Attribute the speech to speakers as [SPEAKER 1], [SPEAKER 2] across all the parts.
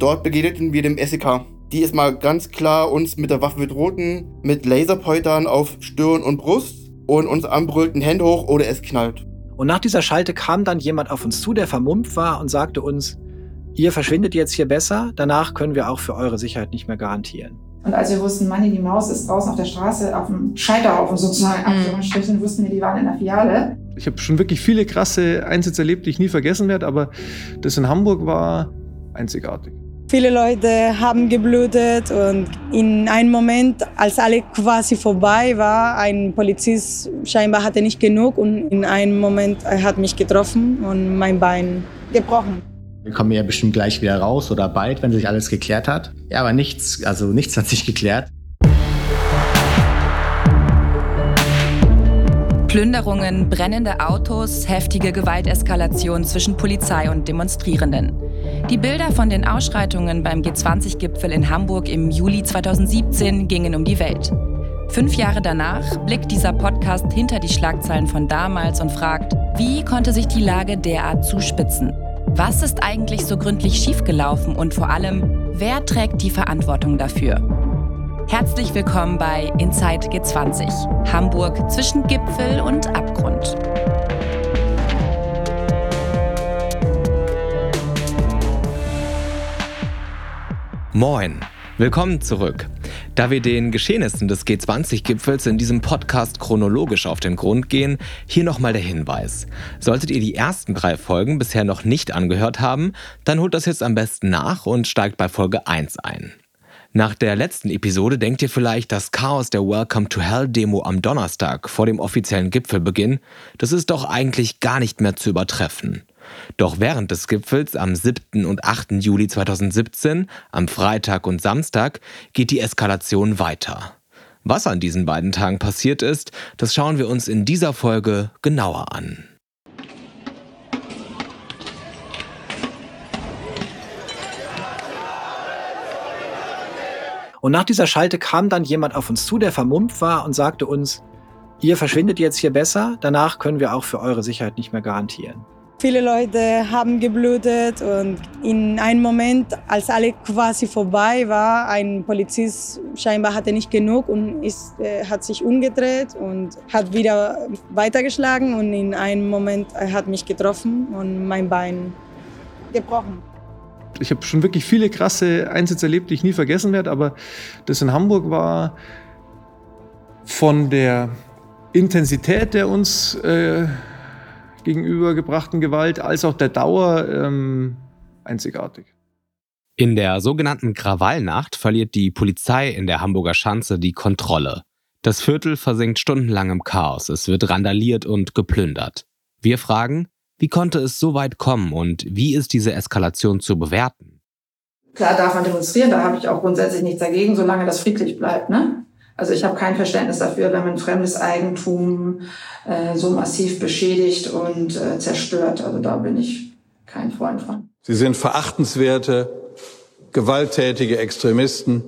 [SPEAKER 1] Dort begegneten wir dem SEK. Die ist mal ganz klar uns mit der Waffe bedrohten, mit Laserpointern auf Stirn und Brust und uns anbrüllten Hände hoch oder es knallt.
[SPEAKER 2] Und nach dieser Schalte kam dann jemand auf uns zu, der vermummt war und sagte uns, ihr verschwindet jetzt hier besser, danach können wir auch für eure Sicherheit nicht mehr garantieren.
[SPEAKER 3] Und als wir wussten, Manni, die Maus ist draußen auf der Straße, auf dem Scheiterhaufen sozusagen, mhm. Wussten wir, die waren in der Filiale.
[SPEAKER 4] Ich habe schon wirklich viele krasse Einsätze erlebt, die ich nie vergessen werde, aber das in Hamburg war einzigartig.
[SPEAKER 5] Viele Leute haben geblutet und in einem Moment, als alle quasi vorbei war, ein Polizist scheinbar hatte nicht genug und in einem Moment er hat mich getroffen und mein Bein gebrochen.
[SPEAKER 6] Wir kommen ja bestimmt gleich wieder raus oder bald, wenn sich alles geklärt hat. Ja, aber nichts, also nichts hat sich geklärt.
[SPEAKER 7] Plünderungen, brennende Autos, heftige Gewalteskalation zwischen Polizei und Demonstrierenden. Die Bilder von den Ausschreitungen beim G20-Gipfel in Hamburg im Juli 2017 gingen um die Welt. Fünf Jahre danach blickt dieser Podcast hinter die Schlagzeilen von damals und fragt, wie konnte sich die Lage derart zuspitzen? Was ist eigentlich so gründlich schiefgelaufen und vor allem, wer trägt die Verantwortung dafür? Herzlich willkommen bei Inside G20, Hamburg zwischen Gipfel und Abgrund.
[SPEAKER 8] Moin, willkommen zurück. Da wir den Geschehnissen des G20-Gipfels in diesem Podcast chronologisch auf den Grund gehen, hier nochmal der Hinweis. Solltet ihr die ersten drei Folgen bisher noch nicht angehört haben, dann holt das jetzt am besten nach und steigt bei Folge 1 ein. Nach der letzten Episode denkt ihr vielleicht, das Chaos der Welcome to Hell Demo am Donnerstag vor dem offiziellen Gipfelbeginn, das ist doch eigentlich gar nicht mehr zu übertreffen. Doch während des Gipfels am 7. und 8. Juli 2017, am Freitag und Samstag, geht die Eskalation weiter. Was an diesen beiden Tagen passiert ist, das schauen wir uns in dieser Folge genauer an.
[SPEAKER 2] Und nach dieser Schalte kam dann jemand auf uns zu, der vermummt war und sagte uns, ihr verschwindet jetzt hier besser, danach können wir auch für eure Sicherheit nicht mehr garantieren.
[SPEAKER 5] Viele Leute haben geblutet und in einem Moment, als alle quasi vorbei war, ein Polizist scheinbar hatte nicht genug und ist, äh, hat sich umgedreht und hat wieder weitergeschlagen und in einem Moment hat mich getroffen und mein Bein gebrochen.
[SPEAKER 4] Ich habe schon wirklich viele krasse Einsätze erlebt, die ich nie vergessen werde, aber das in Hamburg war von der Intensität der uns äh, gegenübergebrachten Gewalt als auch der Dauer ähm, einzigartig.
[SPEAKER 8] In der sogenannten Krawallnacht verliert die Polizei in der Hamburger Schanze die Kontrolle. Das Viertel versinkt stundenlang im Chaos, es wird randaliert und geplündert. Wir fragen, wie konnte es so weit kommen und wie ist diese Eskalation zu bewerten?
[SPEAKER 3] Klar darf man demonstrieren, da habe ich auch grundsätzlich nichts dagegen, solange das friedlich bleibt. Ne? Also ich habe kein Verständnis dafür, wenn man fremdes Eigentum äh, so massiv beschädigt und äh, zerstört. Also da bin ich kein Freund von.
[SPEAKER 9] Sie sind verachtenswerte, gewalttätige Extremisten,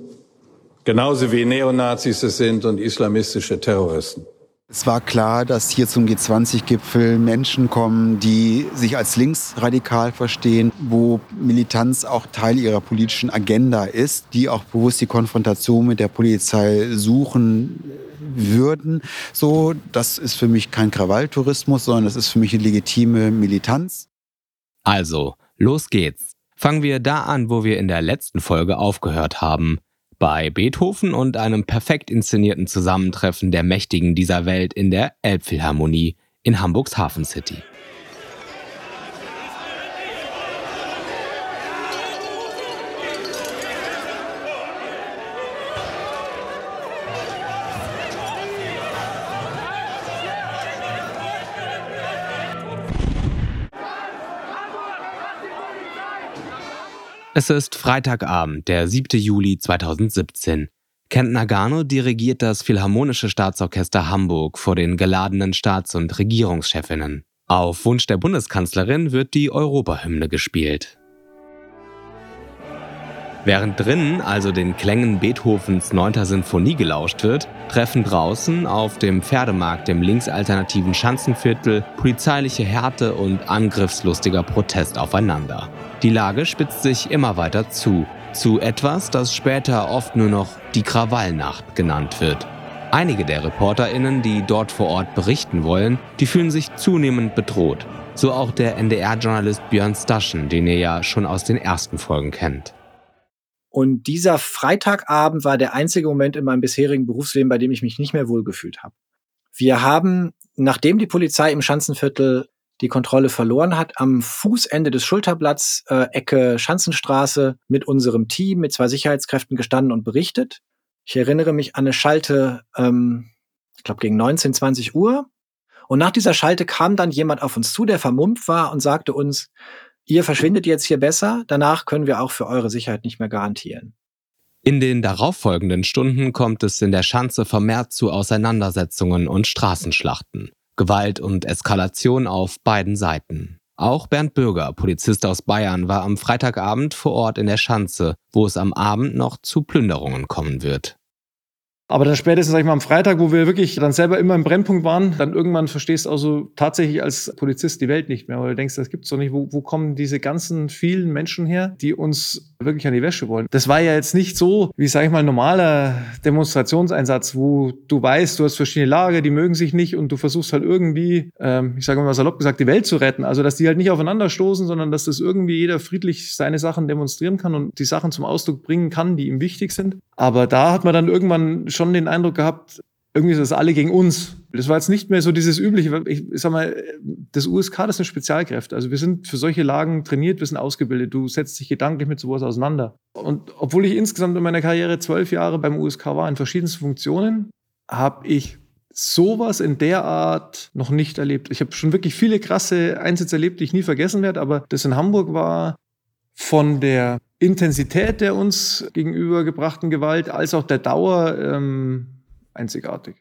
[SPEAKER 9] genauso wie Neonazis es sind und islamistische Terroristen.
[SPEAKER 10] Es war klar, dass hier zum G20-Gipfel Menschen kommen, die sich als linksradikal verstehen, wo Militanz auch Teil ihrer politischen Agenda ist, die auch bewusst die Konfrontation mit der Polizei suchen würden. So, das ist für mich kein Krawalltourismus, sondern das ist für mich eine legitime Militanz.
[SPEAKER 8] Also, los geht's. Fangen wir da an, wo wir in der letzten Folge aufgehört haben bei Beethoven und einem perfekt inszenierten Zusammentreffen der Mächtigen dieser Welt in der Elbphilharmonie in Hamburgs Hafen City. Es ist Freitagabend, der 7. Juli 2017. Kent Nagano dirigiert das Philharmonische Staatsorchester Hamburg vor den geladenen Staats- und Regierungschefinnen. Auf Wunsch der Bundeskanzlerin wird die Europahymne gespielt. Während drinnen also den Klängen Beethovens 9. Sinfonie gelauscht wird, treffen draußen auf dem Pferdemarkt im linksalternativen Schanzenviertel polizeiliche Härte und angriffslustiger Protest aufeinander. Die Lage spitzt sich immer weiter zu, zu etwas, das später oft nur noch die Krawallnacht genannt wird. Einige der ReporterInnen, die dort vor Ort berichten wollen, die fühlen sich zunehmend bedroht. So auch der NDR-Journalist Björn Staschen, den ihr ja schon aus den ersten Folgen kennt.
[SPEAKER 2] Und dieser Freitagabend war der einzige Moment in meinem bisherigen Berufsleben, bei dem ich mich nicht mehr wohlgefühlt habe. Wir haben, nachdem die Polizei im Schanzenviertel die Kontrolle verloren hat, am Fußende des Schulterblatts, äh, Ecke Schanzenstraße, mit unserem Team, mit zwei Sicherheitskräften gestanden und berichtet. Ich erinnere mich an eine Schalte, ähm, ich glaube gegen 19, 20 Uhr. Und nach dieser Schalte kam dann jemand auf uns zu, der vermummt war und sagte uns, ihr verschwindet jetzt hier besser, danach können wir auch für eure Sicherheit nicht mehr garantieren.
[SPEAKER 8] In den darauffolgenden Stunden kommt es in der Schanze vermehrt zu Auseinandersetzungen und Straßenschlachten. Gewalt und Eskalation auf beiden Seiten. Auch Bernd Bürger, Polizist aus Bayern, war am Freitagabend vor Ort in der Schanze, wo es am Abend noch zu Plünderungen kommen wird.
[SPEAKER 4] Aber dann spätestens, sag ich mal, am Freitag, wo wir wirklich dann selber immer im Brennpunkt waren, dann irgendwann verstehst du also tatsächlich als Polizist die Welt nicht mehr, weil du denkst, das gibt's doch nicht. Wo, wo kommen diese ganzen vielen Menschen her, die uns wirklich an die Wäsche wollen? Das war ja jetzt nicht so, wie, sag ich mal, normaler Demonstrationseinsatz, wo du weißt, du hast verschiedene Lager, die mögen sich nicht und du versuchst halt irgendwie, ähm, ich sage mal salopp gesagt, die Welt zu retten. Also, dass die halt nicht aufeinander stoßen, sondern dass das irgendwie jeder friedlich seine Sachen demonstrieren kann und die Sachen zum Ausdruck bringen kann, die ihm wichtig sind. Aber da hat man dann irgendwann schon den Eindruck gehabt, irgendwie ist das alle gegen uns. Das war jetzt nicht mehr so dieses übliche, ich, ich sag mal, das USK, das sind Spezialkräfte. Also wir sind für solche Lagen trainiert, wir sind ausgebildet. Du setzt dich gedanklich mit sowas auseinander. Und obwohl ich insgesamt in meiner Karriere zwölf Jahre beim USK war, in verschiedensten Funktionen, habe ich sowas in der Art noch nicht erlebt. Ich habe schon wirklich viele krasse Einsätze erlebt, die ich nie vergessen werde, aber das in Hamburg war von der Intensität der uns gegenübergebrachten Gewalt als auch der Dauer ähm, einzigartig.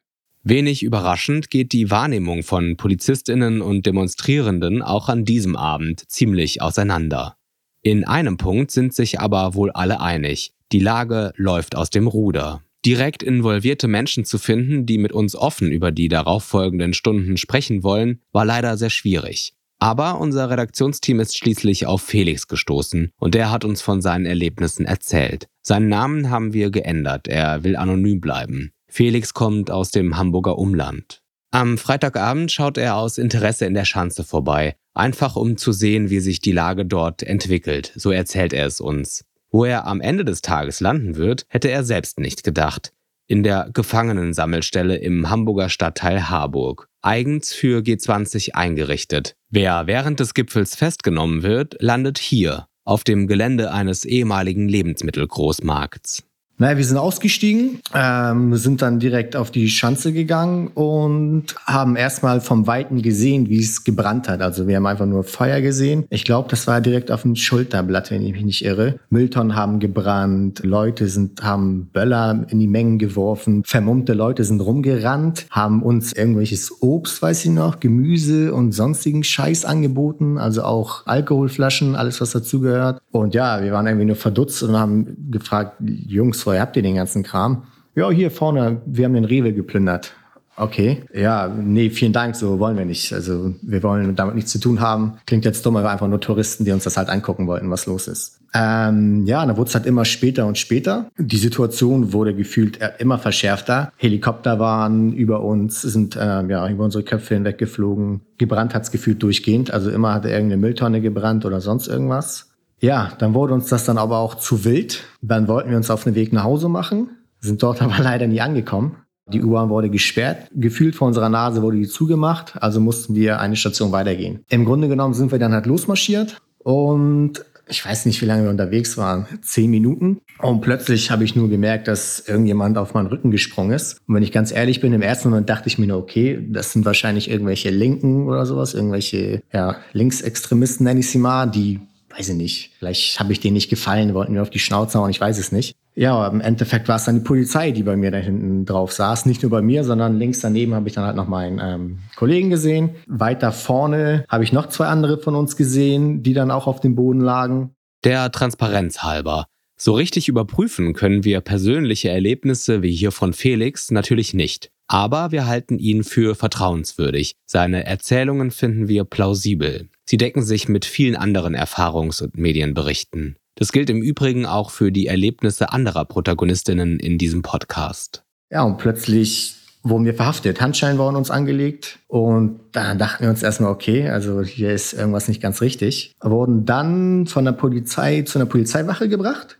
[SPEAKER 8] Wenig überraschend geht die Wahrnehmung von Polizistinnen und Demonstrierenden auch an diesem Abend ziemlich auseinander. In einem Punkt sind sich aber wohl alle einig. Die Lage läuft aus dem Ruder. Direkt involvierte Menschen zu finden, die mit uns offen über die darauffolgenden Stunden sprechen wollen, war leider sehr schwierig. Aber unser Redaktionsteam ist schließlich auf Felix gestoßen und der hat uns von seinen Erlebnissen erzählt. Seinen Namen haben wir geändert, er will anonym bleiben. Felix kommt aus dem Hamburger Umland. Am Freitagabend schaut er aus Interesse in der Schanze vorbei, einfach um zu sehen, wie sich die Lage dort entwickelt, so erzählt er es uns. Wo er am Ende des Tages landen wird, hätte er selbst nicht gedacht. In der Gefangenensammelstelle im Hamburger Stadtteil Harburg eigens für G20 eingerichtet. Wer während des Gipfels festgenommen wird, landet hier, auf dem Gelände eines ehemaligen Lebensmittelgroßmarkts.
[SPEAKER 6] Naja, wir sind ausgestiegen, ähm, sind dann direkt auf die Schanze gegangen und haben erstmal vom Weiten gesehen, wie es gebrannt hat. Also wir haben einfach nur Feuer gesehen. Ich glaube, das war direkt auf dem Schulterblatt, wenn ich mich nicht irre. Mülltonnen haben gebrannt, Leute sind, haben Böller in die Mengen geworfen, vermummte Leute sind rumgerannt, haben uns irgendwelches Obst, weiß ich noch, Gemüse und sonstigen Scheiß angeboten, also auch Alkoholflaschen, alles was dazugehört. Und ja, wir waren irgendwie nur verdutzt und haben gefragt, Jungs, woher habt ihr den ganzen Kram? Ja, hier vorne, wir haben den Rewe geplündert. Okay, ja, nee, vielen Dank, so wollen wir nicht. Also wir wollen damit nichts zu tun haben. Klingt jetzt dumm, aber einfach nur Touristen, die uns das halt angucken wollten, was los ist. Ähm, ja, dann wurde es halt immer später und später. Die Situation wurde gefühlt immer verschärfter. Helikopter waren über uns, sind äh, ja über unsere Köpfe hinweggeflogen. Gebrannt hat's gefühlt durchgehend. Also immer hatte irgendeine Mülltonne gebrannt oder sonst irgendwas. Ja, dann wurde uns das dann aber auch zu wild. Dann wollten wir uns auf den Weg nach Hause machen, sind dort aber leider nie angekommen. Die U-Bahn wurde gesperrt, gefühlt vor unserer Nase wurde die zugemacht, also mussten wir eine Station weitergehen. Im Grunde genommen sind wir dann halt losmarschiert und ich weiß nicht, wie lange wir unterwegs waren, zehn Minuten. Und plötzlich habe ich nur gemerkt, dass irgendjemand auf meinen Rücken gesprungen ist. Und wenn ich ganz ehrlich bin, im ersten Moment dachte ich mir nur, okay, das sind wahrscheinlich irgendwelche Linken oder sowas, irgendwelche ja, Linksextremisten, nenne ich sie mal, die weiß ich nicht, vielleicht habe ich denen nicht gefallen, wollten mir auf die Schnauze hauen, ich weiß es nicht. Ja, aber im Endeffekt war es dann die Polizei, die bei mir da hinten drauf saß. Nicht nur bei mir, sondern links daneben habe ich dann halt noch meinen ähm, Kollegen gesehen. Weiter vorne habe ich noch zwei andere von uns gesehen, die dann auch auf dem Boden lagen.
[SPEAKER 8] Der Transparenz halber. So richtig überprüfen können wir persönliche Erlebnisse wie hier von Felix natürlich nicht. Aber wir halten ihn für vertrauenswürdig. Seine Erzählungen finden wir plausibel. Sie decken sich mit vielen anderen Erfahrungs- und Medienberichten. Das gilt im Übrigen auch für die Erlebnisse anderer Protagonistinnen in diesem Podcast.
[SPEAKER 6] Ja, und plötzlich wurden wir verhaftet. Handschein waren uns angelegt und dann dachten wir uns erstmal, okay, also hier ist irgendwas nicht ganz richtig. Wurden dann von der Polizei zu einer Polizeiwache gebracht,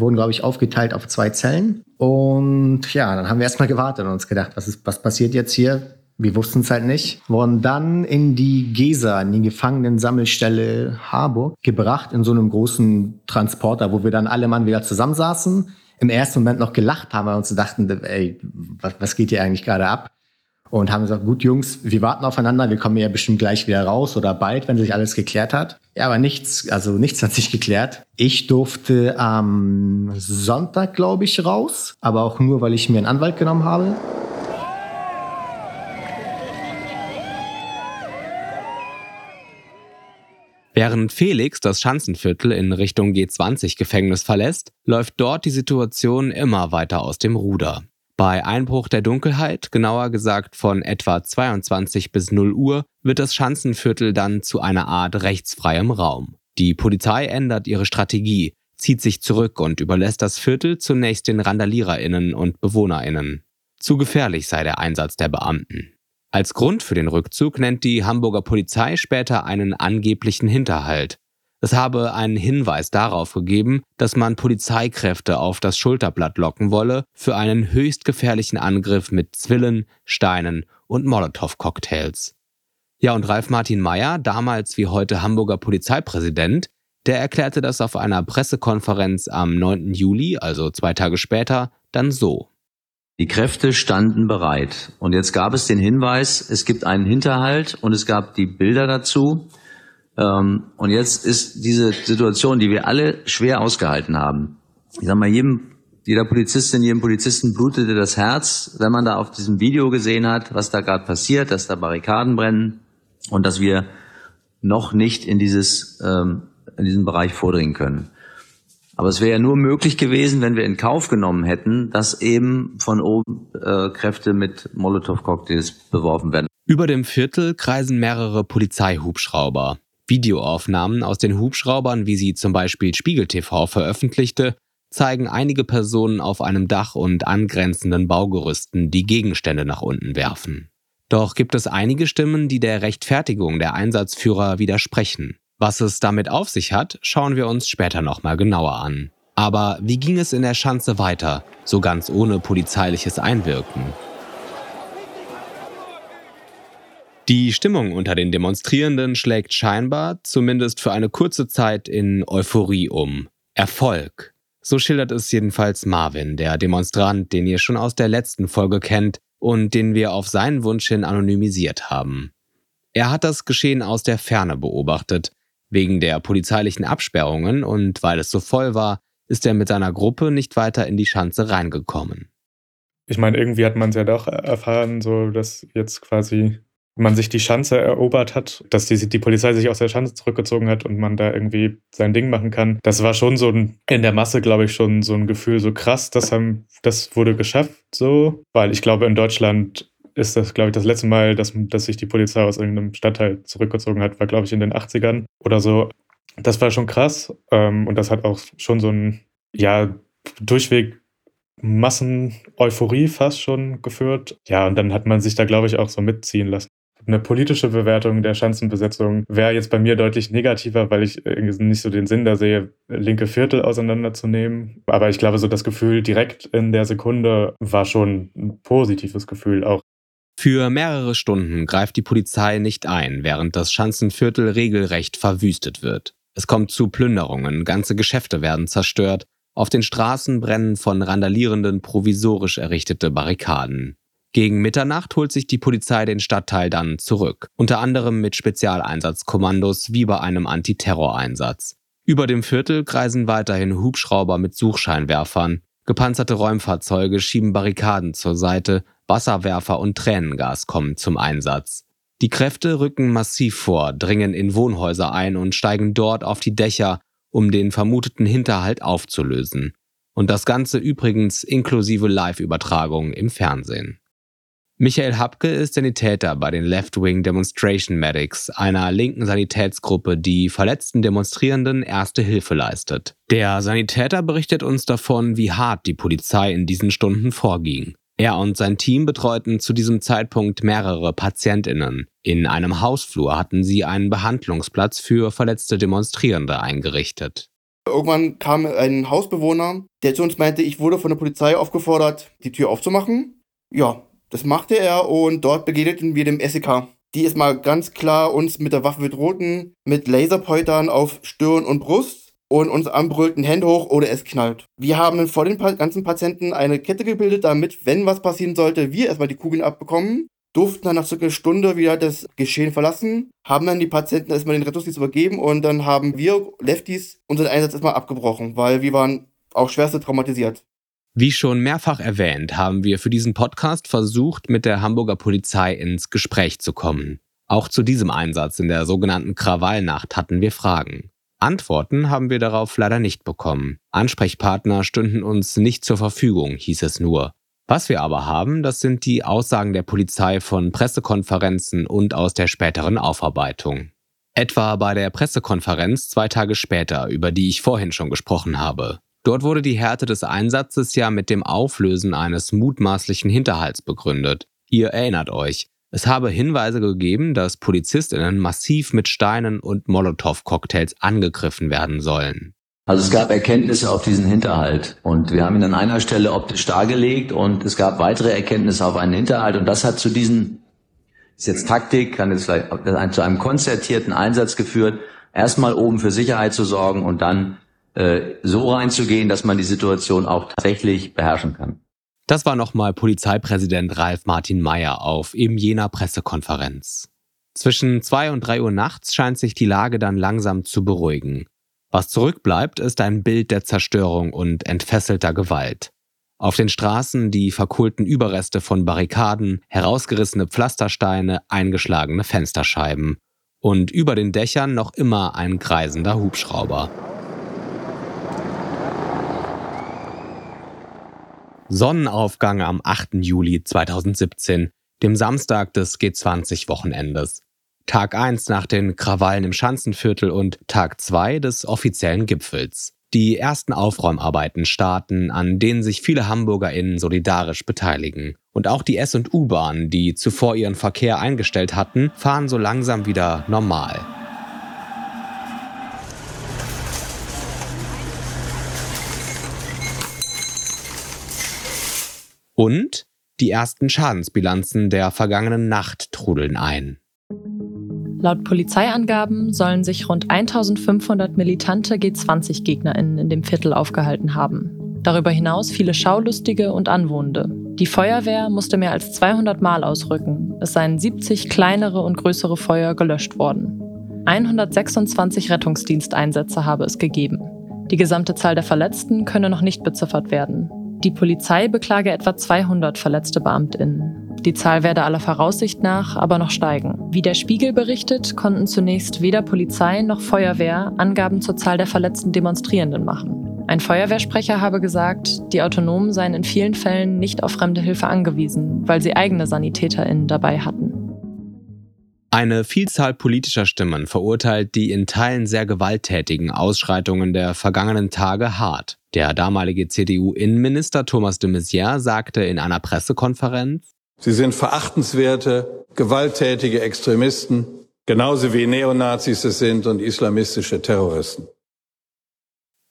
[SPEAKER 6] wurden, glaube ich, aufgeteilt auf zwei Zellen. Und ja, dann haben wir erstmal gewartet und uns gedacht, was, ist, was passiert jetzt hier? Wir wussten es halt nicht. Wurden dann in die GESA, in die Gefangenensammelstelle Harburg, gebracht in so einem großen Transporter, wo wir dann alle Mann wieder zusammensaßen im ersten Moment noch gelacht haben, weil wir uns dachten, ey, was, was geht hier eigentlich gerade ab? Und haben gesagt, gut Jungs, wir warten aufeinander, wir kommen ja bestimmt gleich wieder raus oder bald, wenn sich alles geklärt hat. Ja, aber nichts, also nichts hat sich geklärt. Ich durfte am Sonntag, glaube ich, raus, aber auch nur, weil ich mir einen Anwalt genommen habe.
[SPEAKER 8] Während Felix das Schanzenviertel in Richtung G20-Gefängnis verlässt, läuft dort die Situation immer weiter aus dem Ruder. Bei Einbruch der Dunkelheit, genauer gesagt von etwa 22 bis 0 Uhr, wird das Schanzenviertel dann zu einer Art rechtsfreiem Raum. Die Polizei ändert ihre Strategie, zieht sich zurück und überlässt das Viertel zunächst den Randaliererinnen und Bewohnerinnen. Zu gefährlich sei der Einsatz der Beamten. Als Grund für den Rückzug nennt die Hamburger Polizei später einen angeblichen Hinterhalt. Es habe einen Hinweis darauf gegeben, dass man Polizeikräfte auf das Schulterblatt locken wolle für einen höchst gefährlichen Angriff mit Zwillen, Steinen und Molotow-Cocktails. Ja, und Ralf Martin Meyer, damals wie heute Hamburger Polizeipräsident, der erklärte das auf einer Pressekonferenz am 9. Juli, also zwei Tage später, dann so.
[SPEAKER 11] Die Kräfte standen bereit. Und jetzt gab es den Hinweis, es gibt einen Hinterhalt und es gab die Bilder dazu. Ähm, und jetzt ist diese Situation, die wir alle schwer ausgehalten haben. Ich sag mal, jedem, jeder Polizistin, jedem Polizisten blutete das Herz, wenn man da auf diesem Video gesehen hat, was da gerade passiert, dass da Barrikaden brennen und dass wir noch nicht in dieses, ähm, in diesen Bereich vordringen können. Aber es wäre ja nur möglich gewesen, wenn wir in Kauf genommen hätten, dass eben von oben äh, Kräfte mit Molotow-Cocktails beworfen werden.
[SPEAKER 8] Über dem Viertel kreisen mehrere Polizeihubschrauber. Videoaufnahmen aus den Hubschraubern, wie sie zum Beispiel Spiegel TV veröffentlichte, zeigen einige Personen auf einem Dach und angrenzenden Baugerüsten, die Gegenstände nach unten werfen. Doch gibt es einige Stimmen, die der Rechtfertigung der Einsatzführer widersprechen. Was es damit auf sich hat, schauen wir uns später nochmal genauer an. Aber wie ging es in der Schanze weiter, so ganz ohne polizeiliches Einwirken? Die Stimmung unter den Demonstrierenden schlägt scheinbar, zumindest für eine kurze Zeit, in Euphorie um. Erfolg. So schildert es jedenfalls Marvin, der Demonstrant, den ihr schon aus der letzten Folge kennt und den wir auf seinen Wunsch hin anonymisiert haben. Er hat das Geschehen aus der Ferne beobachtet Wegen der polizeilichen Absperrungen und weil es so voll war, ist er mit seiner Gruppe nicht weiter in die Schanze reingekommen.
[SPEAKER 12] Ich meine, irgendwie hat man es ja doch erfahren, so dass jetzt quasi man sich die Schanze erobert hat, dass die, die Polizei sich aus der Schanze zurückgezogen hat und man da irgendwie sein Ding machen kann. Das war schon so ein, in der Masse, glaube ich, schon so ein Gefühl, so krass, das, haben, das wurde geschafft, so. Weil ich glaube, in Deutschland ist das, glaube ich, das letzte Mal, dass, dass sich die Polizei aus irgendeinem Stadtteil zurückgezogen hat, war, glaube ich, in den 80ern oder so. Das war schon krass. Ähm, und das hat auch schon so ein, ja, durchweg Massen-Euphorie fast schon geführt. Ja, und dann hat man sich da, glaube ich, auch so mitziehen lassen. Eine politische Bewertung der Schanzenbesetzung wäre jetzt bei mir deutlich negativer, weil ich nicht so den Sinn da sehe, linke Viertel auseinanderzunehmen. Aber ich glaube, so das Gefühl direkt in der Sekunde war schon ein positives Gefühl auch.
[SPEAKER 8] Für mehrere Stunden greift die Polizei nicht ein, während das Schanzenviertel regelrecht verwüstet wird. Es kommt zu Plünderungen, ganze Geschäfte werden zerstört, auf den Straßen brennen von Randalierenden provisorisch errichtete Barrikaden. Gegen Mitternacht holt sich die Polizei den Stadtteil dann zurück, unter anderem mit Spezialeinsatzkommandos wie bei einem Antiterroreinsatz. Über dem Viertel kreisen weiterhin Hubschrauber mit Suchscheinwerfern, gepanzerte Räumfahrzeuge schieben Barrikaden zur Seite, Wasserwerfer und Tränengas kommen zum Einsatz. Die Kräfte rücken massiv vor, dringen in Wohnhäuser ein und steigen dort auf die Dächer, um den vermuteten Hinterhalt aufzulösen. Und das Ganze übrigens inklusive Live-Übertragung im Fernsehen. Michael Hapke ist Sanitäter bei den Left-Wing Demonstration Medics, einer linken Sanitätsgruppe, die verletzten Demonstrierenden erste Hilfe leistet. Der Sanitäter berichtet uns davon, wie hart die Polizei in diesen Stunden vorging. Er und sein Team betreuten zu diesem Zeitpunkt mehrere Patientinnen. In einem Hausflur hatten sie einen Behandlungsplatz für verletzte Demonstrierende eingerichtet.
[SPEAKER 1] Irgendwann kam ein Hausbewohner, der zu uns meinte, ich wurde von der Polizei aufgefordert, die Tür aufzumachen. Ja, das machte er und dort begegneten wir dem SEK. Die ist mal ganz klar uns mit der Waffe bedrohten, mit Laserpointern auf Stirn und Brust und uns anbrüllten Hände hoch oder es knallt. Wir haben vor den ganzen Patienten eine Kette gebildet, damit, wenn was passieren sollte, wir erstmal die Kugeln abbekommen, durften dann nach circa einer Stunde wieder das Geschehen verlassen, haben dann die Patienten erstmal den Rettungsdienst übergeben und dann haben wir Lefties unseren Einsatz erstmal abgebrochen, weil wir waren auch schwerste traumatisiert.
[SPEAKER 8] Wie schon mehrfach erwähnt, haben wir für diesen Podcast versucht, mit der Hamburger Polizei ins Gespräch zu kommen. Auch zu diesem Einsatz in der sogenannten Krawallnacht hatten wir Fragen. Antworten haben wir darauf leider nicht bekommen. Ansprechpartner stünden uns nicht zur Verfügung, hieß es nur. Was wir aber haben, das sind die Aussagen der Polizei von Pressekonferenzen und aus der späteren Aufarbeitung. Etwa bei der Pressekonferenz zwei Tage später, über die ich vorhin schon gesprochen habe. Dort wurde die Härte des Einsatzes ja mit dem Auflösen eines mutmaßlichen Hinterhalts begründet. Ihr erinnert euch, es habe Hinweise gegeben, dass Polizistinnen massiv mit Steinen und Molotow-Cocktails angegriffen werden sollen.
[SPEAKER 11] Also es gab Erkenntnisse auf diesen Hinterhalt und wir haben ihn an einer Stelle optisch dargelegt und es gab weitere Erkenntnisse auf einen Hinterhalt und das hat zu diesen, ist jetzt Taktik, kann jetzt vielleicht zu einem konzertierten Einsatz geführt, erstmal oben für Sicherheit zu sorgen und dann äh, so reinzugehen, dass man die Situation auch tatsächlich beherrschen kann.
[SPEAKER 8] Das war nochmal Polizeipräsident Ralf Martin Mayer auf eben jener Pressekonferenz. Zwischen zwei und drei Uhr nachts scheint sich die Lage dann langsam zu beruhigen. Was zurückbleibt, ist ein Bild der Zerstörung und entfesselter Gewalt. Auf den Straßen die verkohlten Überreste von Barrikaden, herausgerissene Pflastersteine, eingeschlagene Fensterscheiben. Und über den Dächern noch immer ein kreisender Hubschrauber. Sonnenaufgang am 8. Juli 2017, dem Samstag des G20-Wochenendes. Tag 1 nach den Krawallen im Schanzenviertel und Tag 2 des offiziellen Gipfels. Die ersten Aufräumarbeiten starten, an denen sich viele HamburgerInnen solidarisch beteiligen. Und auch die S- und U-Bahnen, die zuvor ihren Verkehr eingestellt hatten, fahren so langsam wieder normal. Und die ersten Schadensbilanzen der vergangenen Nacht trudeln ein.
[SPEAKER 13] Laut Polizeiangaben sollen sich rund 1500 militante G20-GegnerInnen in dem Viertel aufgehalten haben. Darüber hinaus viele Schaulustige und Anwohnende. Die Feuerwehr musste mehr als 200 Mal ausrücken. Es seien 70 kleinere und größere Feuer gelöscht worden. 126 Rettungsdiensteinsätze habe es gegeben. Die gesamte Zahl der Verletzten könne noch nicht beziffert werden. Die Polizei beklage etwa 200 verletzte Beamtinnen. Die Zahl werde aller Voraussicht nach aber noch steigen. Wie der Spiegel berichtet, konnten zunächst weder Polizei noch Feuerwehr Angaben zur Zahl der verletzten Demonstrierenden machen. Ein Feuerwehrsprecher habe gesagt, die Autonomen seien in vielen Fällen nicht auf fremde Hilfe angewiesen, weil sie eigene SanitäterInnen dabei hatten.
[SPEAKER 8] Eine Vielzahl politischer Stimmen verurteilt die in Teilen sehr gewalttätigen Ausschreitungen der vergangenen Tage hart. Der damalige CDU-Innenminister Thomas de Maizière sagte in einer Pressekonferenz,
[SPEAKER 9] Sie sind verachtenswerte, gewalttätige Extremisten, genauso wie Neonazis es sind und islamistische Terroristen.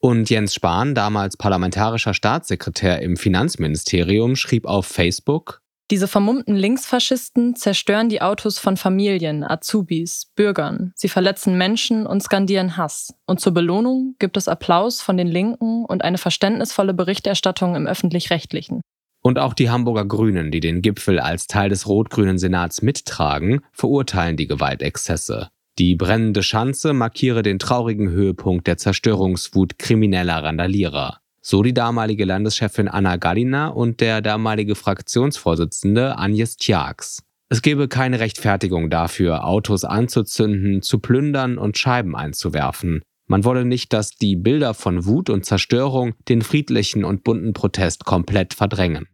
[SPEAKER 8] Und Jens Spahn, damals parlamentarischer Staatssekretär im Finanzministerium, schrieb auf Facebook,
[SPEAKER 13] diese vermummten Linksfaschisten zerstören die Autos von Familien, Azubis, Bürgern. Sie verletzen Menschen und skandieren Hass. Und zur Belohnung gibt es Applaus von den Linken und eine verständnisvolle Berichterstattung im öffentlich-rechtlichen.
[SPEAKER 8] Und auch die Hamburger Grünen, die den Gipfel als Teil des rot-grünen Senats mittragen, verurteilen die Gewaltexzesse. Die brennende Schanze markiere den traurigen Höhepunkt der Zerstörungswut krimineller Randalierer so die damalige Landeschefin Anna Gallina und der damalige Fraktionsvorsitzende Agnes Tjax. Es gebe keine Rechtfertigung dafür, Autos anzuzünden, zu plündern und Scheiben einzuwerfen. Man wolle nicht, dass die Bilder von Wut und Zerstörung den friedlichen und bunten Protest komplett verdrängen.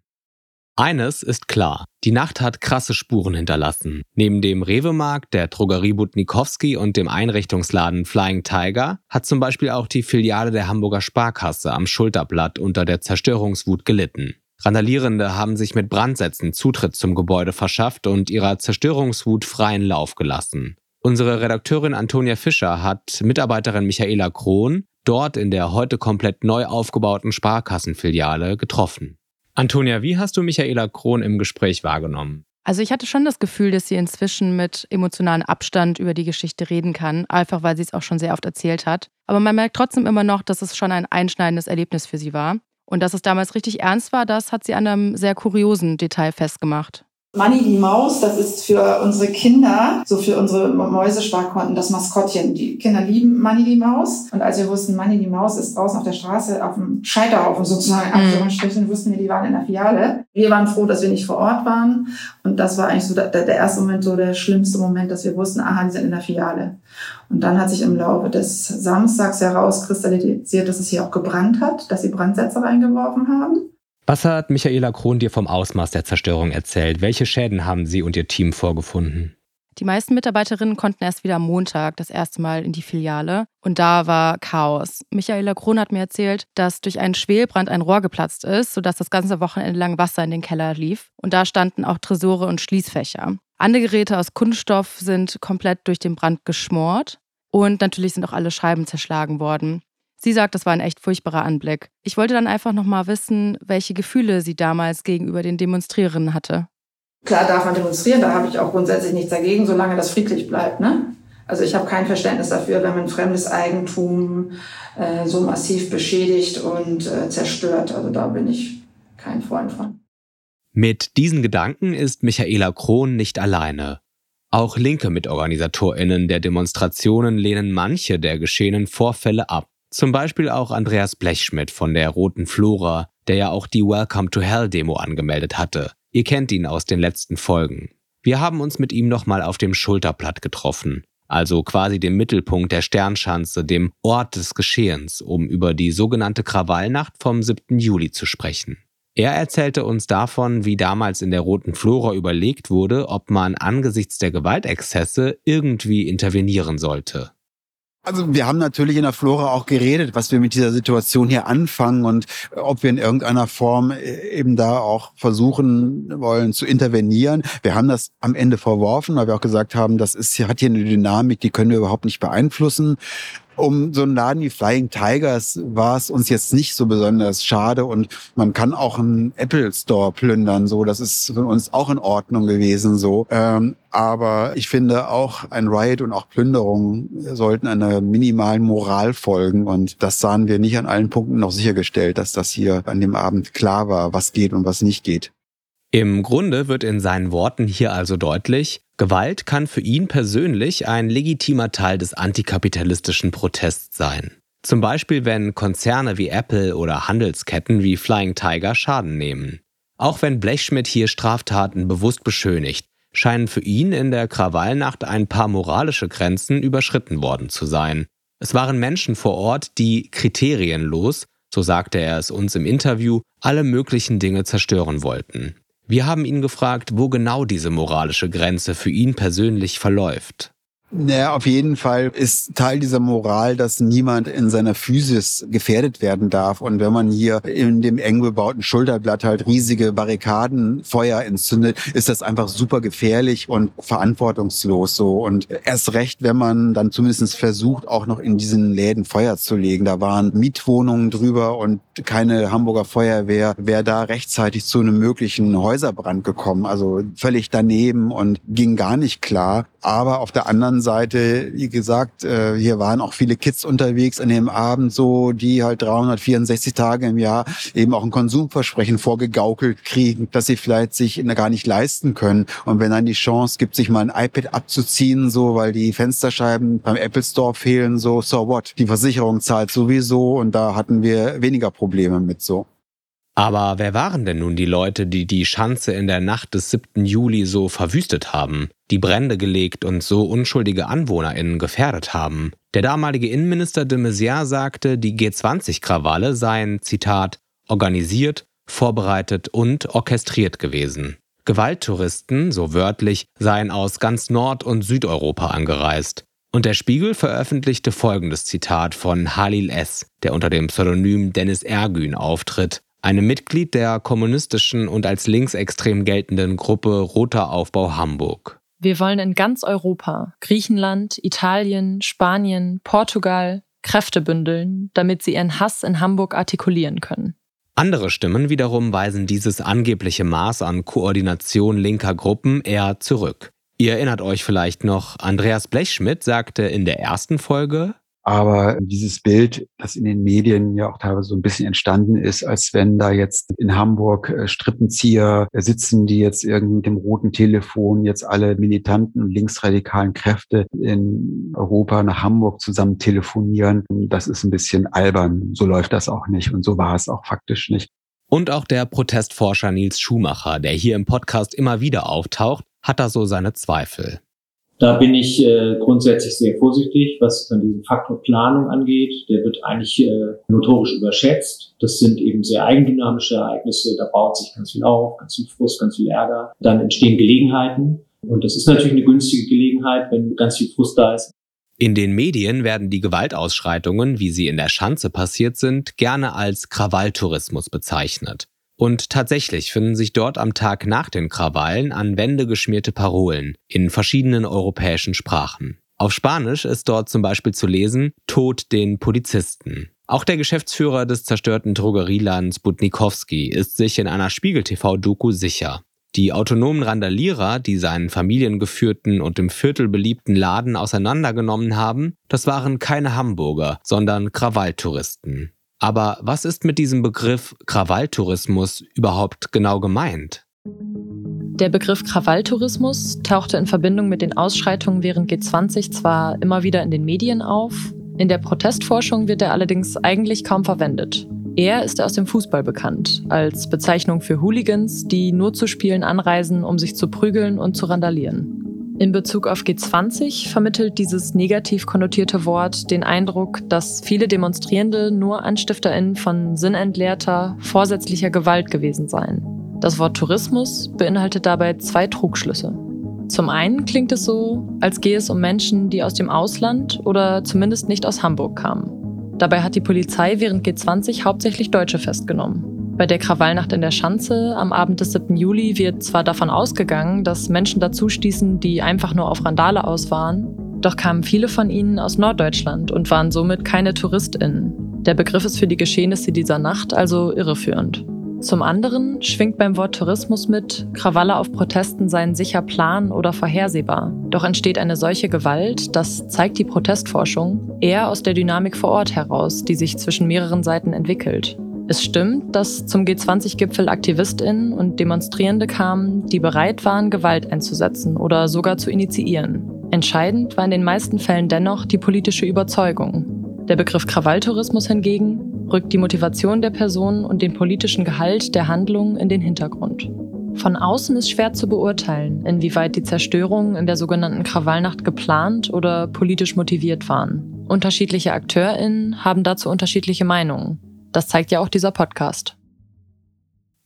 [SPEAKER 8] Eines ist klar, die Nacht hat krasse Spuren hinterlassen. Neben dem Rewe-Markt, der Drogerie Butnikowski und dem Einrichtungsladen Flying Tiger hat zum Beispiel auch die Filiale der Hamburger Sparkasse am Schulterblatt unter der Zerstörungswut gelitten. Randalierende haben sich mit Brandsätzen Zutritt zum Gebäude verschafft und ihrer Zerstörungswut freien Lauf gelassen. Unsere Redakteurin Antonia Fischer hat Mitarbeiterin Michaela Krohn dort in der heute komplett neu aufgebauten Sparkassenfiliale getroffen. Antonia, wie hast du Michaela Krohn im Gespräch wahrgenommen?
[SPEAKER 13] Also ich hatte schon das Gefühl, dass sie inzwischen mit emotionalem Abstand über die Geschichte reden kann, einfach weil sie es auch schon sehr oft erzählt hat. Aber man merkt trotzdem immer noch, dass es schon ein einschneidendes Erlebnis für sie war. Und dass es damals richtig ernst war, das hat sie an einem sehr kuriosen Detail festgemacht.
[SPEAKER 3] Manni die Maus, das ist für unsere Kinder, so für unsere Mäusesparkonten, das Maskottchen. Die Kinder lieben Manni die Maus. Und als wir wussten, Manni die Maus ist draußen auf der Straße auf dem Scheiterhaufen sozusagen mhm. wussten wir, die waren in der Filiale. Wir waren froh, dass wir nicht vor Ort waren. Und das war eigentlich so der, der erste Moment, so der schlimmste Moment, dass wir wussten, aha, die sind in der Filiale. Und dann hat sich im Laufe des Samstags herauskristallisiert, dass es hier auch gebrannt hat, dass sie Brandsätze reingeworfen haben.
[SPEAKER 8] Was hat Michaela Krohn dir vom Ausmaß der Zerstörung erzählt? Welche Schäden haben sie und ihr Team vorgefunden?
[SPEAKER 13] Die meisten Mitarbeiterinnen konnten erst wieder am Montag das erste Mal in die Filiale und da war Chaos. Michaela Krohn hat mir erzählt, dass durch einen Schwelbrand ein Rohr geplatzt ist, sodass das ganze Wochenende lang Wasser in den Keller lief und da standen auch Tresore und Schließfächer. Andere Geräte aus Kunststoff sind komplett durch den Brand geschmort und natürlich sind auch alle Scheiben zerschlagen worden. Sie sagt, das war ein echt furchtbarer Anblick. Ich wollte dann einfach nochmal wissen, welche Gefühle sie damals gegenüber den Demonstrierenden hatte.
[SPEAKER 3] Klar darf man demonstrieren, da habe ich auch grundsätzlich nichts dagegen, solange das friedlich bleibt. Ne? Also ich habe kein Verständnis dafür, wenn man fremdes Eigentum äh, so massiv beschädigt und äh, zerstört. Also da bin ich kein Freund von.
[SPEAKER 8] Mit diesen Gedanken ist Michaela Krohn nicht alleine. Auch linke MitorganisatorInnen der Demonstrationen lehnen manche der geschehenen Vorfälle ab. Zum Beispiel auch Andreas Blechschmidt von der Roten Flora, der ja auch die Welcome to Hell Demo angemeldet hatte. Ihr kennt ihn aus den letzten Folgen. Wir haben uns mit ihm nochmal auf dem Schulterblatt getroffen, also quasi dem Mittelpunkt der Sternschanze, dem Ort des Geschehens, um über die sogenannte Krawallnacht vom 7. Juli zu sprechen. Er erzählte uns davon, wie damals in der Roten Flora überlegt wurde, ob man angesichts der Gewaltexzesse irgendwie intervenieren sollte.
[SPEAKER 10] Also wir haben natürlich in der Flora auch geredet, was wir mit dieser Situation hier anfangen und ob wir in irgendeiner Form äh, eben da auch versuchen wollen zu intervenieren. Wir haben das am Ende verworfen, weil wir auch gesagt haben, das ist, hat hier eine Dynamik, die können wir überhaupt nicht beeinflussen um so einen Laden wie Flying Tigers war es uns jetzt nicht so besonders schade und man kann auch einen Apple Store plündern, so das ist für uns auch in Ordnung gewesen so. Ähm, aber ich finde auch ein Riot und auch Plünderungen sollten einer minimalen Moral folgen und das sahen wir nicht an allen Punkten noch sichergestellt, dass das hier an dem Abend klar war, was geht und was nicht geht.
[SPEAKER 8] Im Grunde wird in seinen Worten hier also deutlich, Gewalt kann für ihn persönlich ein legitimer Teil des antikapitalistischen Protests sein. Zum Beispiel, wenn Konzerne wie Apple oder Handelsketten wie Flying Tiger Schaden nehmen. Auch wenn Blechschmidt hier Straftaten bewusst beschönigt, scheinen für ihn in der Krawallnacht ein paar moralische Grenzen überschritten worden zu sein. Es waren Menschen vor Ort, die kriterienlos, so sagte er es uns im Interview, alle möglichen Dinge zerstören wollten. Wir haben ihn gefragt, wo genau diese moralische Grenze für ihn persönlich verläuft.
[SPEAKER 10] Naja, auf jeden Fall ist Teil dieser Moral, dass niemand in seiner Physis gefährdet werden darf. Und wenn man hier in dem eng bebauten Schulterblatt halt riesige Barrikadenfeuer entzündet, ist das einfach super gefährlich und verantwortungslos so. Und erst recht, wenn man dann zumindest versucht, auch noch in diesen Läden Feuer zu legen. Da waren Mietwohnungen drüber und keine Hamburger Feuerwehr wäre da rechtzeitig zu einem möglichen Häuserbrand gekommen. Also völlig daneben und ging gar nicht klar. Aber auf der anderen Seite, wie gesagt, äh, hier waren auch viele Kids unterwegs an dem Abend so, die halt 364 Tage im Jahr eben auch ein Konsumversprechen vorgegaukelt kriegen, dass sie vielleicht sich gar nicht leisten können. Und wenn dann die Chance gibt, sich mal ein iPad abzuziehen, so, weil die Fensterscheiben beim Apple Store fehlen, so, so what? Die Versicherung zahlt sowieso und da hatten wir weniger Probleme mit so.
[SPEAKER 8] Aber wer waren denn nun die Leute, die die Schanze in der Nacht des 7. Juli so verwüstet haben, die Brände gelegt und so unschuldige AnwohnerInnen gefährdet haben? Der damalige Innenminister de Maizière sagte, die G20-Krawalle seien, Zitat, organisiert, vorbereitet und orchestriert gewesen. Gewalttouristen, so wörtlich, seien aus ganz Nord- und Südeuropa angereist. Und der Spiegel veröffentlichte folgendes Zitat von Halil S., der unter dem Pseudonym Dennis Ergün auftritt einem Mitglied der kommunistischen und als linksextrem geltenden Gruppe Roter Aufbau Hamburg.
[SPEAKER 13] Wir wollen in ganz Europa, Griechenland, Italien, Spanien, Portugal, Kräfte bündeln, damit sie ihren Hass in Hamburg artikulieren können.
[SPEAKER 8] Andere Stimmen wiederum weisen dieses angebliche Maß an Koordination linker Gruppen eher zurück. Ihr erinnert euch vielleicht noch, Andreas Blechschmidt sagte in der ersten Folge,
[SPEAKER 10] aber dieses Bild, das in den Medien ja auch teilweise so ein bisschen entstanden ist, als wenn da jetzt in Hamburg äh, Strippenzieher sitzen, die jetzt irgendwie mit dem roten Telefon jetzt alle militanten und linksradikalen Kräfte in Europa nach Hamburg zusammen telefonieren, das ist ein bisschen albern. So läuft das auch nicht und so war es auch faktisch nicht.
[SPEAKER 8] Und auch der Protestforscher Nils Schumacher, der hier im Podcast immer wieder auftaucht, hat da so seine Zweifel.
[SPEAKER 14] Da bin ich äh, grundsätzlich sehr vorsichtig, was dann diesen Faktor Planung angeht. Der wird eigentlich äh, notorisch überschätzt. Das sind eben sehr eigendynamische Ereignisse. Da baut sich ganz viel auf, ganz viel Frust, ganz viel Ärger. Dann entstehen Gelegenheiten. Und das ist natürlich eine günstige Gelegenheit, wenn ganz viel Frust da ist.
[SPEAKER 8] In den Medien werden die Gewaltausschreitungen, wie sie in der Schanze passiert sind, gerne als Krawalltourismus bezeichnet. Und tatsächlich finden sich dort am Tag nach den Krawallen an Wände geschmierte Parolen in verschiedenen europäischen Sprachen. Auf Spanisch ist dort zum Beispiel zu lesen Tod den Polizisten. Auch der Geschäftsführer des zerstörten Drogerielands Butnikowski ist sich in einer Spiegel-TV-Doku sicher. Die autonomen Randalierer, die seinen familiengeführten und im Viertel beliebten Laden auseinandergenommen haben, das waren keine Hamburger, sondern Krawalltouristen. Aber was ist mit diesem Begriff Krawalltourismus überhaupt genau gemeint?
[SPEAKER 13] Der Begriff Krawalltourismus tauchte in Verbindung mit den Ausschreitungen während G20 zwar immer wieder in den Medien auf, in der Protestforschung wird er allerdings eigentlich kaum verwendet. Er ist aus dem Fußball bekannt, als Bezeichnung für Hooligans, die nur zu Spielen anreisen, um sich zu prügeln und zu randalieren. In Bezug auf G20 vermittelt dieses negativ konnotierte Wort den Eindruck, dass viele Demonstrierende nur AnstifterInnen von sinnentleerter, vorsätzlicher Gewalt gewesen seien. Das Wort Tourismus beinhaltet dabei zwei Trugschlüsse. Zum einen klingt es so, als gehe es um Menschen, die aus dem Ausland oder zumindest nicht aus Hamburg kamen. Dabei hat die Polizei während G20 hauptsächlich Deutsche festgenommen. Bei der Krawallnacht in der Schanze am Abend des 7. Juli wird zwar davon ausgegangen, dass Menschen dazu stießen, die einfach nur auf Randale aus waren, doch kamen viele von ihnen aus Norddeutschland und waren somit keine TouristInnen. Der Begriff ist für die Geschehnisse dieser Nacht also irreführend. Zum anderen schwingt beim Wort Tourismus mit, Krawalle auf Protesten seien sicher plan oder vorhersehbar. Doch entsteht eine solche Gewalt, das zeigt die Protestforschung, eher aus der Dynamik vor Ort heraus, die sich zwischen mehreren Seiten entwickelt. Es stimmt, dass zum G20-Gipfel AktivistInnen und Demonstrierende kamen, die bereit waren, Gewalt einzusetzen oder sogar zu initiieren. Entscheidend war in den meisten Fällen dennoch die politische Überzeugung. Der Begriff Krawalltourismus hingegen rückt die Motivation der Person und den politischen Gehalt der Handlung in den Hintergrund. Von außen ist schwer zu beurteilen, inwieweit die Zerstörungen in der sogenannten Krawallnacht geplant oder politisch motiviert waren. Unterschiedliche AkteurInnen haben dazu unterschiedliche Meinungen. Das zeigt ja auch dieser Podcast.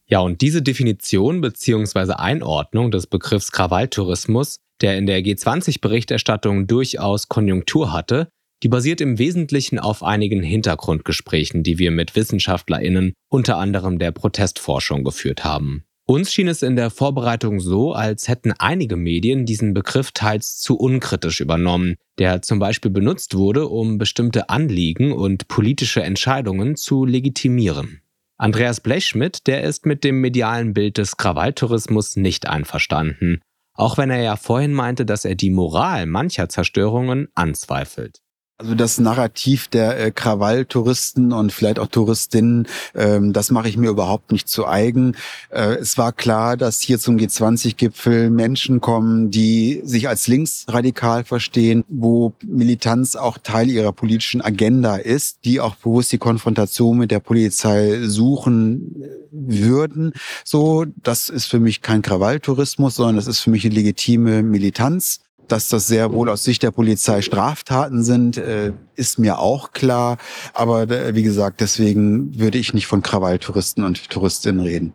[SPEAKER 8] Ja, und diese Definition bzw. Einordnung des Begriffs Krawalltourismus, der in der G20-Berichterstattung durchaus Konjunktur hatte, die basiert im Wesentlichen auf einigen Hintergrundgesprächen, die wir mit WissenschaftlerInnen, unter anderem der Protestforschung, geführt haben. Uns schien es in der Vorbereitung so, als hätten einige Medien diesen Begriff teils zu unkritisch übernommen, der zum Beispiel benutzt wurde, um bestimmte Anliegen und politische Entscheidungen zu legitimieren. Andreas Blechschmidt, der ist mit dem medialen Bild des Krawalltourismus nicht einverstanden, auch wenn er ja vorhin meinte, dass er die Moral mancher Zerstörungen anzweifelt.
[SPEAKER 10] Also das Narrativ der äh, Krawalltouristen und vielleicht auch Touristinnen, ähm, das mache ich mir überhaupt nicht zu eigen. Äh, es war klar, dass hier zum G20-Gipfel Menschen kommen, die sich als linksradikal verstehen, wo Militanz auch Teil ihrer politischen Agenda ist, die auch bewusst die Konfrontation mit der Polizei suchen äh, würden. So, das ist für mich kein Krawalltourismus, sondern das ist für mich eine legitime Militanz. Dass das sehr wohl aus Sicht der Polizei Straftaten sind, äh, ist mir auch klar. Aber äh, wie gesagt, deswegen würde ich nicht von Krawalltouristen und Touristinnen reden.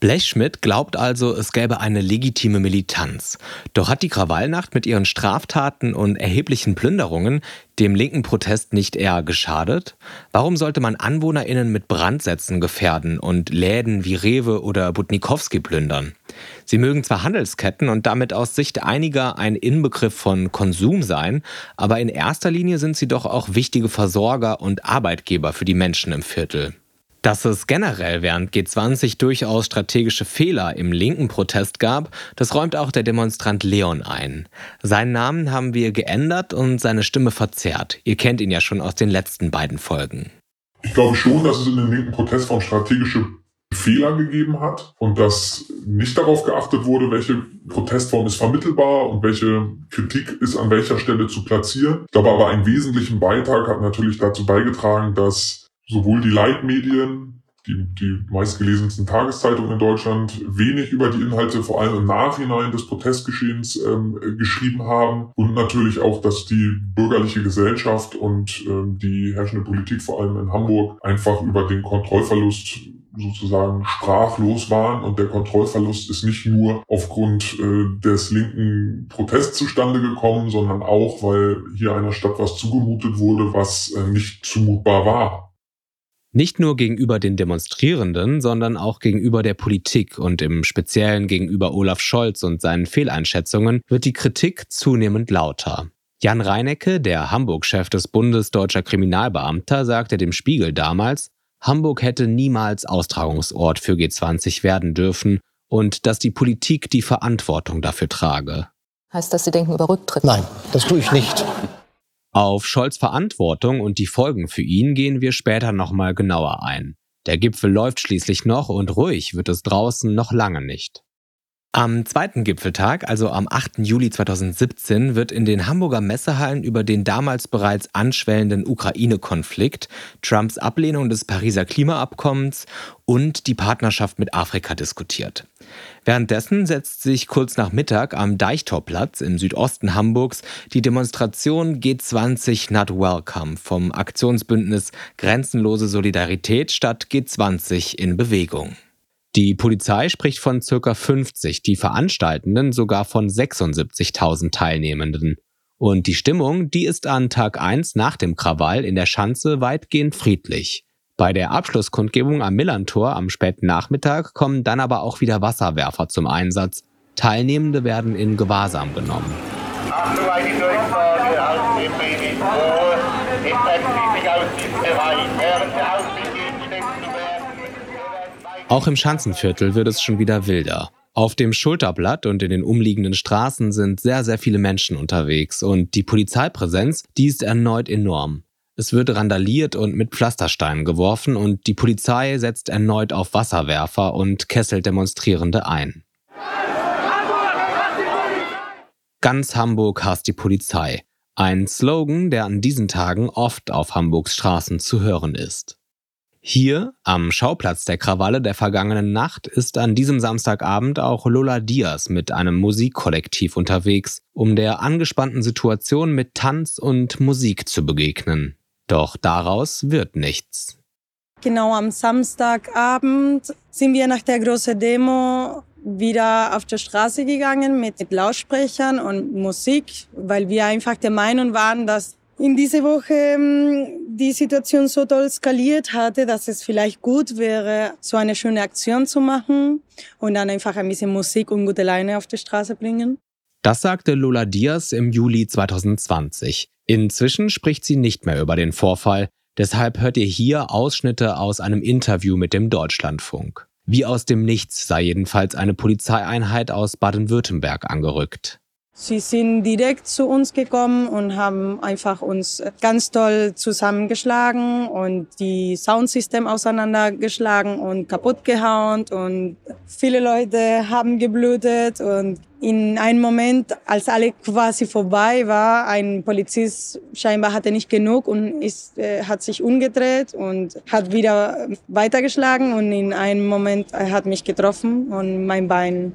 [SPEAKER 8] Blechschmidt glaubt also, es gäbe eine legitime Militanz. Doch hat die Krawallnacht mit ihren Straftaten und erheblichen Plünderungen dem linken Protest nicht eher geschadet? Warum sollte man AnwohnerInnen mit Brandsätzen gefährden und Läden wie Rewe oder Butnikowski plündern? Sie mögen zwar Handelsketten und damit aus Sicht einiger ein Inbegriff von Konsum sein, aber in erster Linie sind sie doch auch wichtige Versorger und Arbeitgeber für die Menschen im Viertel. Dass es generell während G20 durchaus strategische Fehler im linken Protest gab, das räumt auch der Demonstrant Leon ein. Seinen Namen haben wir geändert und seine Stimme verzerrt. Ihr kennt ihn ja schon aus den letzten beiden Folgen.
[SPEAKER 15] Ich glaube schon, dass es in den linken Protestform strategische Fehler gegeben hat und dass nicht darauf geachtet wurde, welche Protestform ist vermittelbar und welche Kritik ist an welcher Stelle zu platzieren. Ich glaube aber, einen wesentlichen Beitrag hat natürlich dazu beigetragen, dass sowohl die Leitmedien, die, die meistgelesensten Tageszeitungen in Deutschland, wenig über die Inhalte, vor allem im Nachhinein des Protestgeschehens ähm, geschrieben haben. Und natürlich auch, dass die bürgerliche Gesellschaft und ähm, die herrschende Politik, vor allem in Hamburg, einfach über den Kontrollverlust sozusagen sprachlos waren und der Kontrollverlust ist nicht nur aufgrund äh, des linken Protests zustande gekommen, sondern auch, weil hier einer Stadt was zugemutet wurde, was äh, nicht zumutbar war.
[SPEAKER 8] Nicht nur gegenüber den Demonstrierenden, sondern auch gegenüber der Politik und im Speziellen gegenüber Olaf Scholz und seinen Fehleinschätzungen wird die Kritik zunehmend lauter. Jan Reinecke, der Hamburg-Chef des Bundes deutscher Kriminalbeamter, sagte dem Spiegel damals, Hamburg hätte niemals Austragungsort für G20 werden dürfen und dass die Politik die Verantwortung dafür trage.
[SPEAKER 16] Heißt das, Sie denken über Rücktritt?
[SPEAKER 17] Nein, das tue ich nicht.
[SPEAKER 8] Auf Scholz Verantwortung und die Folgen für ihn gehen wir später nochmal genauer ein. Der Gipfel läuft schließlich noch und ruhig wird es draußen noch lange nicht. Am zweiten Gipfeltag, also am 8. Juli 2017, wird in den Hamburger Messehallen über den damals bereits anschwellenden Ukraine-Konflikt, Trumps Ablehnung des Pariser Klimaabkommens und die Partnerschaft mit Afrika diskutiert. Währenddessen setzt sich kurz nach Mittag am Deichtorplatz im Südosten Hamburgs die Demonstration G20 Not Welcome vom Aktionsbündnis Grenzenlose Solidarität statt G20 in Bewegung. Die Polizei spricht von ca. 50, die Veranstaltenden sogar von 76.000 Teilnehmenden. Und die Stimmung, die ist an Tag 1 nach dem Krawall in der Schanze weitgehend friedlich. Bei der Abschlusskundgebung am Millantor am späten Nachmittag kommen dann aber auch wieder Wasserwerfer zum Einsatz. Teilnehmende werden in Gewahrsam genommen. Auch im Schanzenviertel wird es schon wieder wilder. Auf dem Schulterblatt und in den umliegenden Straßen sind sehr, sehr viele Menschen unterwegs und die Polizeipräsenz, die ist erneut enorm. Es wird randaliert und mit Pflastersteinen geworfen und die Polizei setzt erneut auf Wasserwerfer und kesselt Demonstrierende ein. Ganz Hamburg hasst die Polizei. Ein Slogan, der an diesen Tagen oft auf Hamburgs Straßen zu hören ist. Hier, am Schauplatz der Krawalle der vergangenen Nacht, ist an diesem Samstagabend auch Lola Diaz mit einem Musikkollektiv unterwegs, um der angespannten Situation mit Tanz und Musik zu begegnen. Doch daraus wird nichts.
[SPEAKER 5] Genau am Samstagabend sind wir nach der großen Demo wieder auf der Straße gegangen mit Lautsprechern und Musik, weil wir einfach der Meinung waren, dass in dieser Woche ähm, die Situation so toll skaliert hatte, dass es vielleicht gut wäre, so eine schöne Aktion zu machen und dann einfach ein bisschen Musik und gute Leine auf die Straße bringen.
[SPEAKER 8] Das sagte Lola Diaz im Juli 2020. Inzwischen spricht sie nicht mehr über den Vorfall, deshalb hört ihr hier Ausschnitte aus einem Interview mit dem Deutschlandfunk. Wie aus dem Nichts sei jedenfalls eine Polizeieinheit aus Baden-Württemberg angerückt.
[SPEAKER 5] Sie sind direkt zu uns gekommen und haben einfach uns ganz toll zusammengeschlagen und die Soundsystem auseinandergeschlagen und kaputt gehauen und viele Leute haben geblutet und in einem Moment, als alle quasi vorbei war, ein Polizist scheinbar hatte nicht genug und ist, äh, hat sich umgedreht und hat wieder weitergeschlagen und in einem Moment hat mich getroffen und mein Bein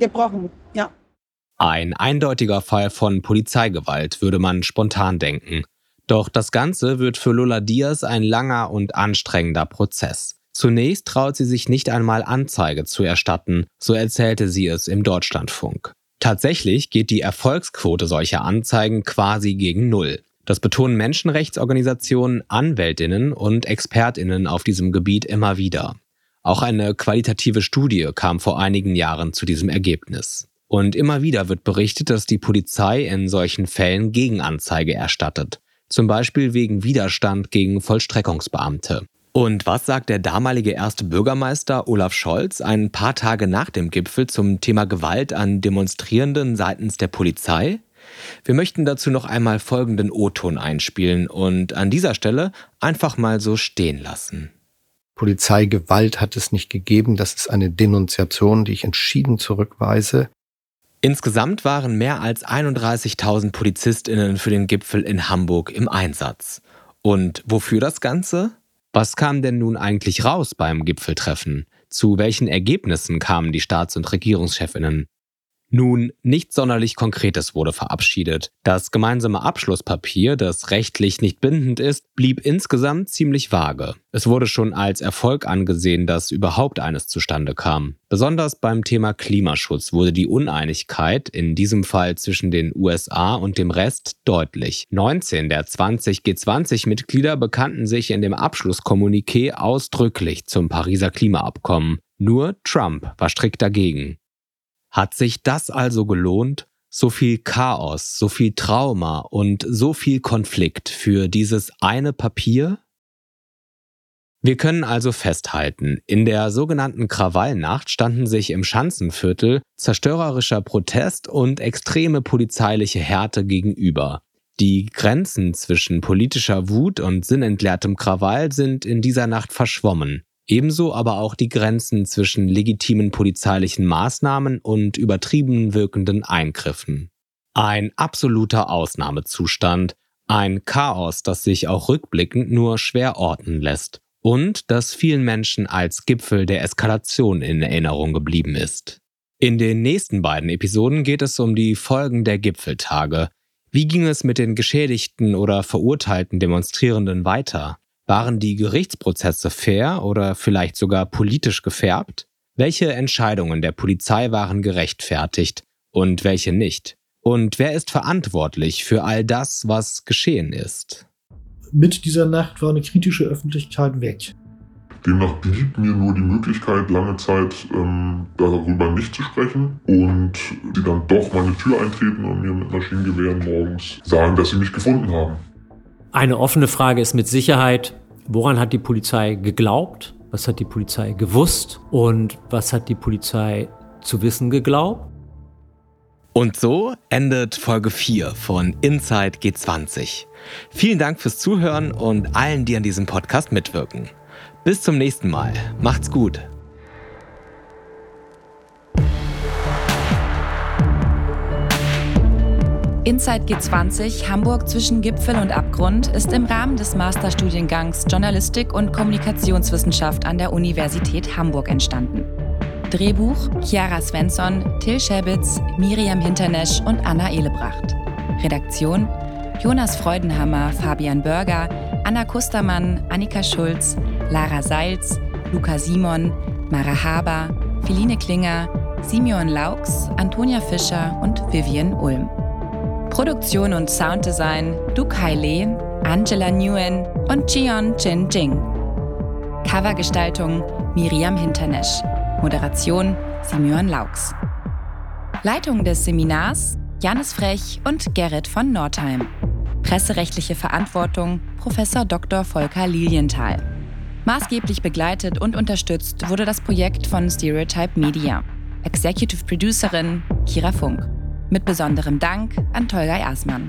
[SPEAKER 5] gebrochen. Ja.
[SPEAKER 8] Ein eindeutiger Fall von Polizeigewalt, würde man spontan denken. Doch das Ganze wird für Lola Diaz ein langer und anstrengender Prozess. Zunächst traut sie sich nicht einmal Anzeige zu erstatten, so erzählte sie es im Deutschlandfunk. Tatsächlich geht die Erfolgsquote solcher Anzeigen quasi gegen Null. Das betonen Menschenrechtsorganisationen, Anwältinnen und Expertinnen auf diesem Gebiet immer wieder. Auch eine qualitative Studie kam vor einigen Jahren zu diesem Ergebnis. Und immer wieder wird berichtet, dass die Polizei in solchen Fällen Gegenanzeige erstattet. Zum Beispiel wegen Widerstand gegen Vollstreckungsbeamte. Und was sagt der damalige erste Bürgermeister Olaf Scholz ein paar Tage nach dem Gipfel zum Thema Gewalt an Demonstrierenden seitens der Polizei? Wir möchten dazu noch einmal folgenden O-Ton einspielen und an dieser Stelle einfach mal so stehen lassen.
[SPEAKER 17] Polizeigewalt hat es nicht gegeben. Das ist eine Denunziation, die ich entschieden zurückweise.
[SPEAKER 8] Insgesamt waren mehr als 31.000 Polizistinnen für den Gipfel in Hamburg im Einsatz. Und wofür das Ganze? Was kam denn nun eigentlich raus beim Gipfeltreffen? Zu welchen Ergebnissen kamen die Staats- und Regierungschefinnen? Nun, nichts sonderlich Konkretes wurde verabschiedet. Das gemeinsame Abschlusspapier, das rechtlich nicht bindend ist, blieb insgesamt ziemlich vage. Es wurde schon als Erfolg angesehen, dass überhaupt eines zustande kam. Besonders beim Thema Klimaschutz wurde die Uneinigkeit, in diesem Fall zwischen den USA und dem Rest, deutlich. 19 der 20 G20-Mitglieder bekannten sich in dem Abschlusskommuniqué ausdrücklich zum Pariser Klimaabkommen. Nur Trump war strikt dagegen. Hat sich das also gelohnt? So viel Chaos, so viel Trauma und so viel Konflikt für dieses eine Papier? Wir können also festhalten, in der sogenannten Krawallnacht standen sich im Schanzenviertel zerstörerischer Protest und extreme polizeiliche Härte gegenüber. Die Grenzen zwischen politischer Wut und sinnentleertem Krawall sind in dieser Nacht verschwommen. Ebenso aber auch die Grenzen zwischen legitimen polizeilichen Maßnahmen und übertrieben wirkenden Eingriffen. Ein absoluter Ausnahmezustand, ein Chaos, das sich auch rückblickend nur schwer orten lässt und das vielen Menschen als Gipfel der Eskalation in Erinnerung geblieben ist. In den nächsten beiden Episoden geht es um die Folgen der Gipfeltage. Wie ging es mit den geschädigten oder verurteilten Demonstrierenden weiter? Waren die Gerichtsprozesse fair oder vielleicht sogar politisch gefärbt? Welche Entscheidungen der Polizei waren gerechtfertigt und welche nicht? Und wer ist verantwortlich für all das, was geschehen ist?
[SPEAKER 18] Mit dieser Nacht war eine kritische Öffentlichkeit weg.
[SPEAKER 15] Demnach blieb mir nur die Möglichkeit, lange Zeit ähm, darüber nicht zu sprechen und sie dann doch meine Tür eintreten und mir mit Maschinengewehren morgens sagen, dass sie mich gefunden haben.
[SPEAKER 19] Eine offene Frage ist mit Sicherheit, woran hat die Polizei geglaubt? Was hat die Polizei gewusst? Und was hat die Polizei zu wissen geglaubt?
[SPEAKER 8] Und so endet Folge 4 von Inside G20. Vielen Dank fürs Zuhören und allen, die an diesem Podcast mitwirken. Bis zum nächsten Mal. Macht's gut.
[SPEAKER 7] Inside G20 Hamburg zwischen Gipfel und Abgrund ist im Rahmen des Masterstudiengangs Journalistik und Kommunikationswissenschaft an der Universität Hamburg entstanden. Drehbuch Chiara Svensson, Till Schäbitz, Miriam Hinternesch und Anna Ehlebracht. Redaktion Jonas Freudenhammer, Fabian Börger, Anna Kustermann, Annika Schulz, Lara Seils, Luca Simon, Mara Haber, Philine Klinger, Simeon Laux, Antonia Fischer und Vivian Ulm. Produktion und Sounddesign Dukai Le, Angela Nguyen und Jion Jin Jing. Covergestaltung Miriam Hinternesch. Moderation Simeon Laux. Leitung des Seminars Janis Frech und Gerrit von Nordheim. Presserechtliche Verantwortung Prof. Dr. Volker Lilienthal. Maßgeblich begleitet und unterstützt wurde das Projekt von Stereotype Media. Executive Producerin Kira Funk. Mit besonderem Dank an Tolga Asmann.